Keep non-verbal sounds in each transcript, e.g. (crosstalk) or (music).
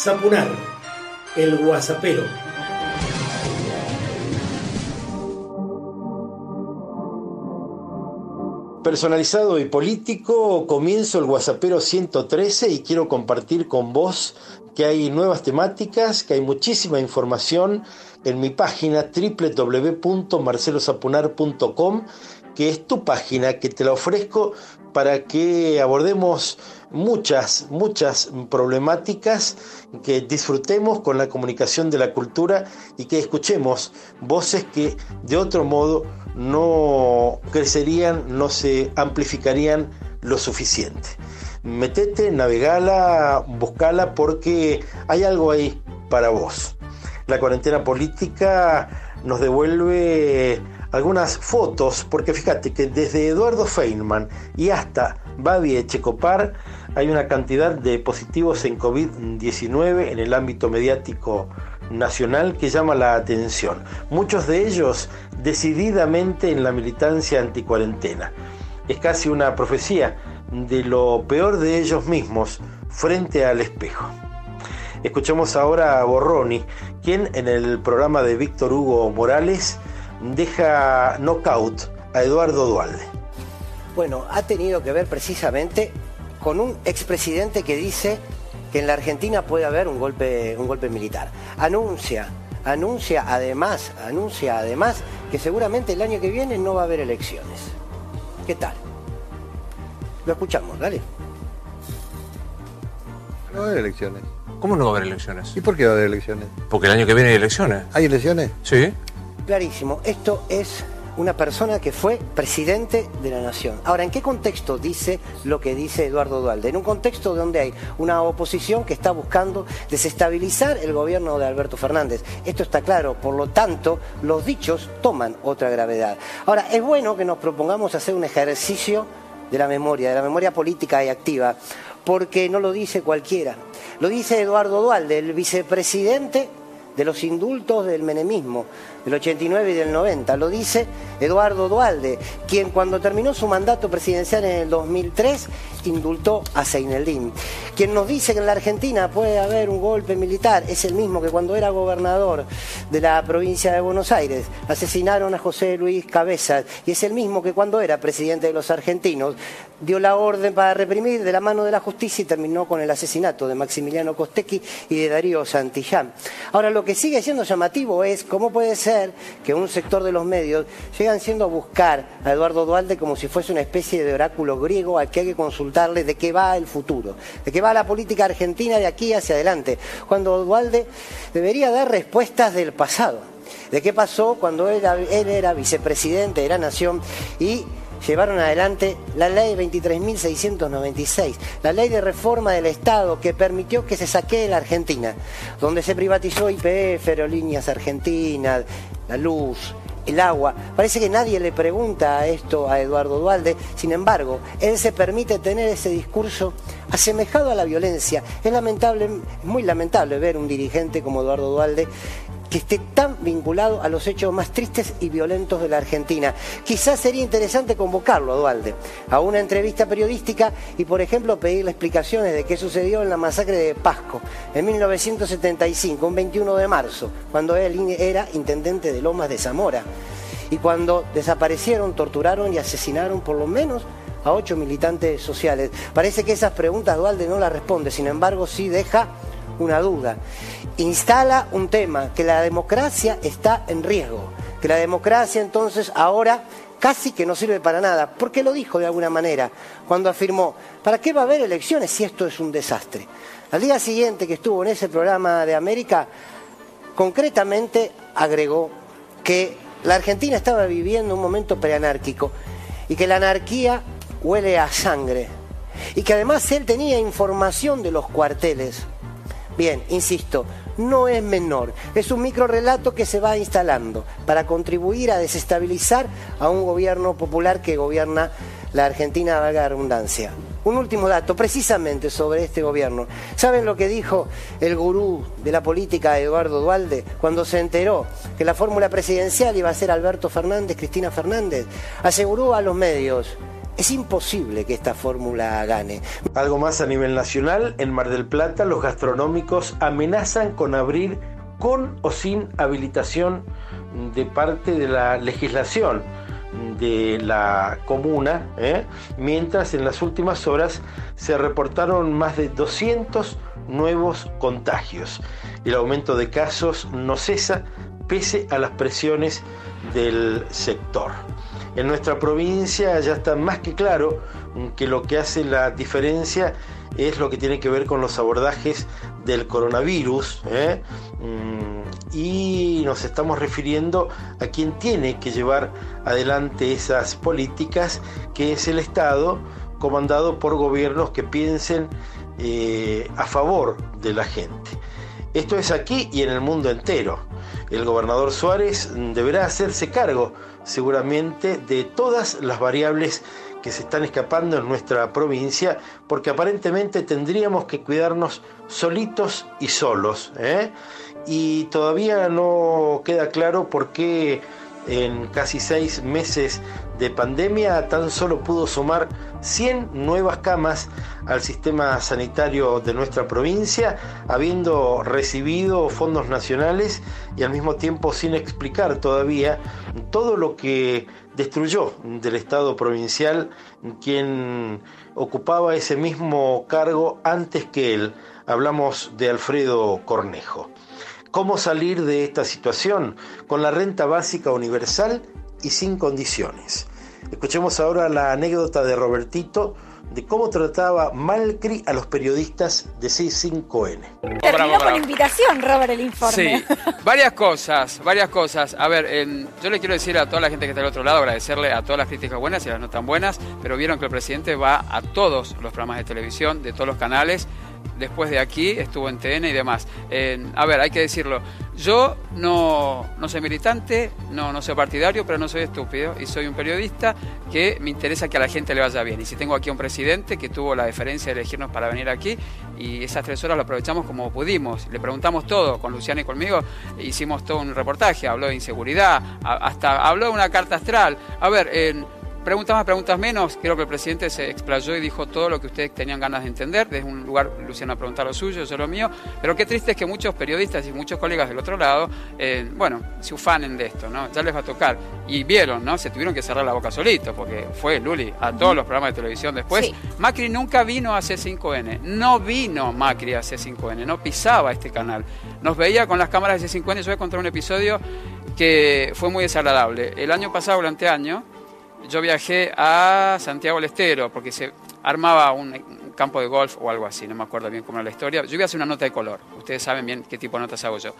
Zapunar, el guasapero. Personalizado y político, comienzo el Guasapero 113 y quiero compartir con vos que hay nuevas temáticas, que hay muchísima información en mi página www.marcelosapunar.com, que es tu página que te la ofrezco para que abordemos muchas, muchas problemáticas, que disfrutemos con la comunicación de la cultura y que escuchemos voces que de otro modo no crecerían, no se amplificarían lo suficiente. Metete, navegala, buscala porque hay algo ahí para vos. La cuarentena política nos devuelve algunas fotos, porque fíjate que desde Eduardo Feynman y hasta Babi Echecopar hay una cantidad de positivos en COVID-19 en el ámbito mediático nacional que llama la atención. Muchos de ellos decididamente en la militancia anticuarentena. Es casi una profecía de lo peor de ellos mismos frente al espejo. Escuchemos ahora a Borroni, quien en el programa de Víctor Hugo Morales deja knockout a Eduardo Dualde. Bueno, ha tenido que ver precisamente con un expresidente que dice que en la Argentina puede haber un golpe, un golpe militar. Anuncia, anuncia además, anuncia además que seguramente el año que viene no va a haber elecciones. ¿Qué tal? Lo escuchamos, dale. No va a haber elecciones. ¿Cómo no va a haber elecciones? ¿Y por qué va a haber elecciones? Porque el año que viene hay elecciones. ¿Hay elecciones? Sí. Clarísimo, esto es una persona que fue presidente de la nación. Ahora, ¿en qué contexto dice lo que dice Eduardo Dualde? En un contexto donde hay una oposición que está buscando desestabilizar el gobierno de Alberto Fernández. Esto está claro, por lo tanto, los dichos toman otra gravedad. Ahora, es bueno que nos propongamos hacer un ejercicio de la memoria, de la memoria política y activa, porque no lo dice cualquiera. Lo dice Eduardo Dualde, el vicepresidente de los indultos del menemismo, del 89 y del 90. Lo dice Eduardo Dualde, quien cuando terminó su mandato presidencial en el 2003 indultó a Seineldín. Quien nos dice que en la Argentina puede haber un golpe militar es el mismo que cuando era gobernador de la provincia de Buenos Aires asesinaron a José Luis Cabezas y es el mismo que cuando era presidente de los argentinos dio la orden para reprimir de la mano de la justicia y terminó con el asesinato de Maximiliano Costecchi y de Darío Santillán. Ahora, lo que sigue siendo llamativo es cómo puede ser que un sector de los medios llegan siendo a buscar a Eduardo Dualde como si fuese una especie de oráculo griego al que hay que consultarle de qué va el futuro, de qué va la política argentina de aquí hacia adelante, cuando Dualde debería dar respuestas del pasado, de qué pasó cuando él era vicepresidente de la Nación y llevaron adelante la ley 23.696, la ley de reforma del Estado que permitió que se saquee la Argentina, donde se privatizó IPF, Aerolíneas Argentinas, la luz, el agua. Parece que nadie le pregunta esto a Eduardo Dualde, sin embargo, él se permite tener ese discurso asemejado a la violencia. Es lamentable, es muy lamentable ver un dirigente como Eduardo Dualde que esté tan vinculado a los hechos más tristes y violentos de la Argentina. Quizás sería interesante convocarlo Dualde a una entrevista periodística y, por ejemplo, pedirle explicaciones de qué sucedió en la masacre de Pasco en 1975, un 21 de marzo, cuando él era intendente de Lomas de Zamora y cuando desaparecieron, torturaron y asesinaron por lo menos a ocho militantes sociales. Parece que esas preguntas Dualde no las responde, sin embargo sí deja una duda. Instala un tema, que la democracia está en riesgo, que la democracia entonces ahora casi que no sirve para nada, porque lo dijo de alguna manera cuando afirmó, ¿para qué va a haber elecciones si esto es un desastre? Al día siguiente que estuvo en ese programa de América, concretamente agregó que la Argentina estaba viviendo un momento preanárquico y que la anarquía huele a sangre y que además él tenía información de los cuarteles Bien, insisto, no es menor, es un micro relato que se va instalando para contribuir a desestabilizar a un gobierno popular que gobierna la Argentina, valga la redundancia. Un último dato, precisamente sobre este gobierno. ¿Saben lo que dijo el gurú de la política, Eduardo Dualde, cuando se enteró que la fórmula presidencial iba a ser Alberto Fernández, Cristina Fernández? Aseguró a los medios, Es imposible que esta fórmula gane. Algo más a nivel nacional, en Mar del Plata los gastronómicos amenazan con abrir con o sin habilitación de parte de la legislación de la comuna, ¿eh? mientras en las últimas horas se reportaron más de 200 nuevos contagios. El aumento de casos no cesa pese a las presiones del sector. En nuestra provincia ya está más que claro que lo que hace la diferencia es lo que tiene que ver con los abordajes del coronavirus. ¿eh? Mm, y nos estamos refiriendo a quien tiene que llevar adelante esas políticas, que es el Estado, comandado por gobiernos que piensen eh, a favor de la gente. Esto es aquí y en el mundo entero. El gobernador Suárez deberá hacerse cargo seguramente de todas las variables que se están escapando en nuestra provincia, porque aparentemente tendríamos que cuidarnos solitos y solos. ¿eh? Y todavía no queda claro por qué en casi seis meses de pandemia tan solo pudo sumar 100 nuevas camas al sistema sanitario de nuestra provincia, habiendo recibido fondos nacionales y al mismo tiempo sin explicar todavía todo lo que destruyó del Estado provincial quien ocupaba ese mismo cargo antes que él. Hablamos de Alfredo Cornejo. ¿Cómo salir de esta situación? Con la renta básica universal y sin condiciones. Escuchemos ahora la anécdota de Robertito de cómo trataba Malcri a los periodistas de C5N. Terminó con invitación, Robert, el informe. Sí, (laughs) varias cosas, varias cosas. A ver, yo le quiero decir a toda la gente que está del otro lado, agradecerle a todas las críticas buenas y las no tan buenas, pero vieron que el presidente va a todos los programas de televisión, de todos los canales, después de aquí estuvo en TN y demás. a ver, hay que decirlo. Yo no, no soy militante, no, no soy partidario, pero no soy estúpido y soy un periodista que me interesa que a la gente le vaya bien. Y si tengo aquí un presidente que tuvo la deferencia de elegirnos para venir aquí y esas tres horas lo aprovechamos como pudimos. Le preguntamos todo, con Luciana y conmigo hicimos todo un reportaje, habló de inseguridad, hasta habló de una carta astral. A ver, en preguntas más, preguntas menos, creo que el presidente se explayó y dijo todo lo que ustedes tenían ganas de entender. Desde un lugar, Luciano a preguntar lo suyo, yo lo mío. Pero qué triste es que muchos periodistas y muchos colegas del otro lado, eh, bueno, se ufanen de esto, ¿no? Ya les va a tocar. Y vieron, ¿no? Se tuvieron que cerrar la boca solito, porque fue Luli a todos los programas de televisión después. Macri nunca vino a C5N, no vino Macri a C5N, no pisaba este canal. Nos veía con las cámaras de C5N, yo voy a contar un episodio que fue muy desagradable. El año pasado, durante año, yo viajé a Santiago del Estero porque se armaba un, campo de golf o algo así, no me acuerdo bien cómo era la historia. Yo iba a hacer una nota de color, ustedes saben bien qué tipo de notas hago yo.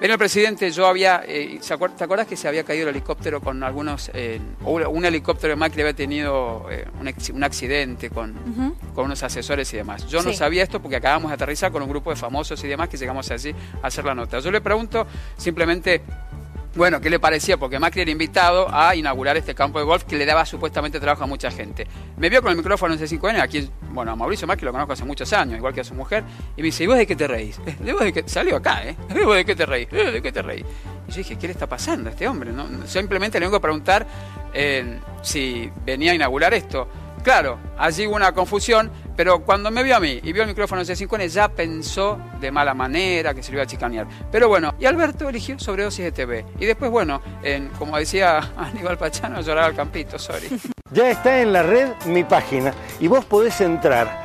Ven el presidente, yo había, eh, ¿te acuerdas que se había caído el helicóptero con algunos, eh, un helicóptero de Macri había tenido eh, un, accidente con, con unos asesores y demás? Yo no sabía esto porque acabamos de aterrizar con un grupo de famosos y demás que llegamos allí a hacer la nota. Yo le pregunto simplemente bueno, ¿qué le parecía? Porque Macri era invitado a inaugurar este campo de golf que le daba supuestamente trabajo a mucha gente. Me vio con el micrófono en C5N, aquí, bueno, a Mauricio Macri lo conozco hace muchos años, igual que a su mujer, y me dice, ¿y vos de qué te reís? (laughs) ¿De vos de qué? Salió acá, ¿eh? (laughs) ¿De vos de qué te reís? ¿De qué te reís? Y yo dije, ¿qué le está pasando a este hombre? ¿No? Simplemente le vengo a preguntar eh, si venía a inaugurar esto. Claro, allí hubo una confusión, pero cuando me vio a mí y vio el micrófono de C5N ya pensó de mala manera que se iba a chicanear. Pero bueno, y Alberto eligió sobredosis de TV. Y después, bueno, en, como decía (laughs) Aníbal Pachano, lloraba al campito, sorry. Ya está en la red mi página y vos podés entrar,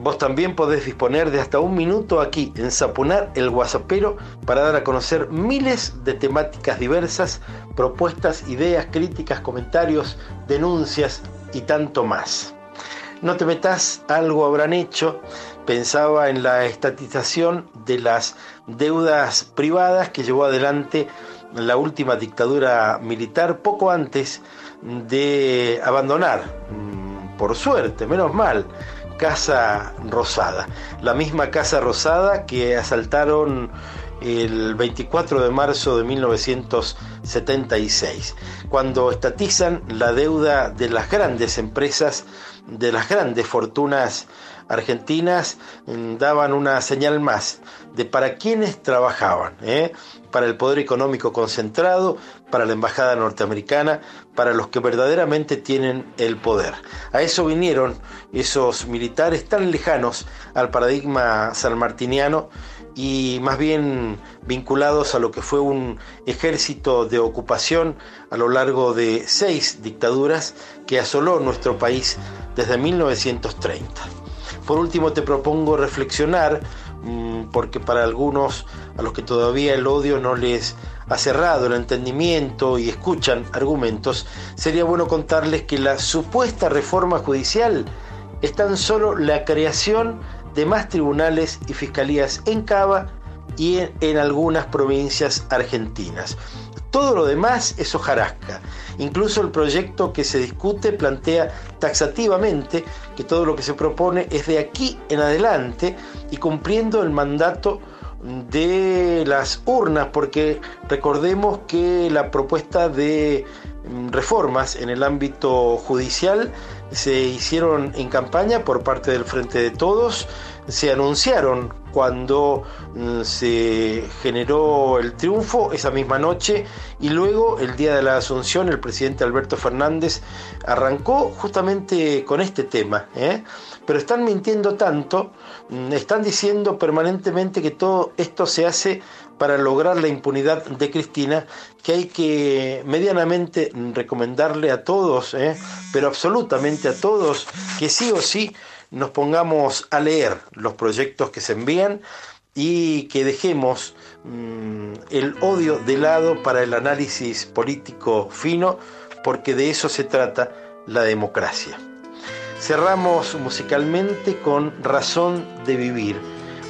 Vos también podés disponer de hasta un minuto aquí en Sapunar el Guasapero para dar a conocer miles de temáticas diversas, propuestas, ideas, críticas, comentarios, denuncias y tanto más. No te metas, algo habrán hecho. Pensaba en la estatización de las deudas privadas que llevó adelante la última dictadura militar poco antes de abandonar, mm, por suerte, menos mal, Casa Rosada. La misma Casa Rosada que asaltaron el 24 de marzo de 1976, cuando estatizan la deuda de las grandes empresas, de las grandes fortunas argentinas, mm, daban una señal más de para quienes trabajaban, ¿eh? para el poder económico concentrado, para la embajada norteamericana, para los que verdaderamente tienen el poder. A eso vinieron esos militares tan lejanos al paradigma sanmartiniano y más bien vinculados a lo que fue un ejército de ocupación a lo largo de seis dictaduras que asoló nuestro país desde 1930. Por último te propongo reflexionar, mm, porque para algunos a los que todavía el odio no les ha cerrado el entendimiento y escuchan argumentos, sería bueno contarles que la supuesta reforma judicial es tan solo la creación de más tribunales y fiscalías en Cava y en, algunas provincias argentinas. Todo lo demás es hojarasca. Incluso el proyecto que se discute plantea taxativamente que todo lo que se propone es de aquí en adelante y cumpliendo el mandato de las urnas, porque recordemos que la propuesta de mm, reformas en el ámbito judicial se hicieron en campaña por parte del Frente de Todos, se anunciaron cuando mm, se generó el triunfo esa misma noche y luego el día de la Asunción el presidente Alberto Fernández arrancó justamente con este tema. ¿eh? Pero están mintiendo tanto, mm, están diciendo permanentemente que todo esto se hace para lograr la impunidad de Cristina, que hay que medianamente recomendarle a todos, ¿eh? pero absolutamente a todos, que sí o sí nos pongamos a leer los proyectos que se envían y que dejemos mm, el odio de lado para el análisis político fino, porque de eso se trata la democracia. Cerramos musicalmente con Razón de Vivir,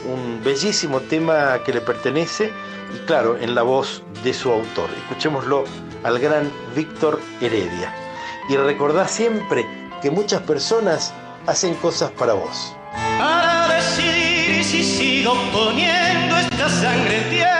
un bellísimo tema que le pertenece y claro, en la voz de su autor. Escuchémoslo al gran Víctor Heredia. Y recordad siempre que muchas personas hacen cosas para vos. Para decidir si sigo poniendo esta sangre tierra,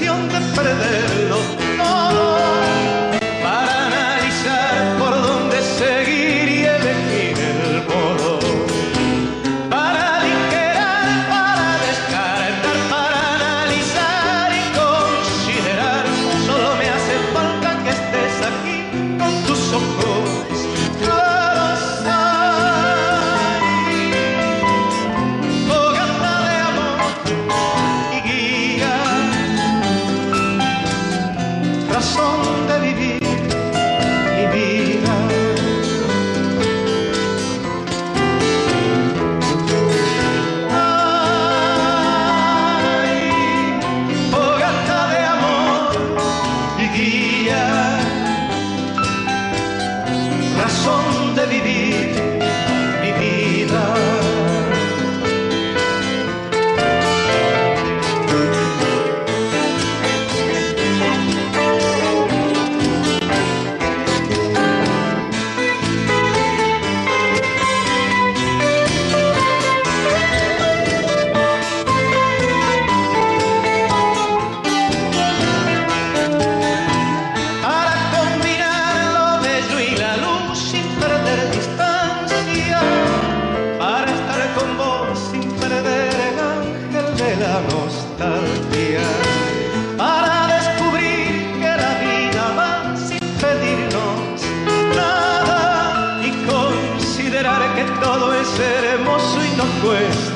de perderlo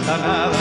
Satanás.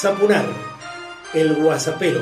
Zapunar, el guasapero.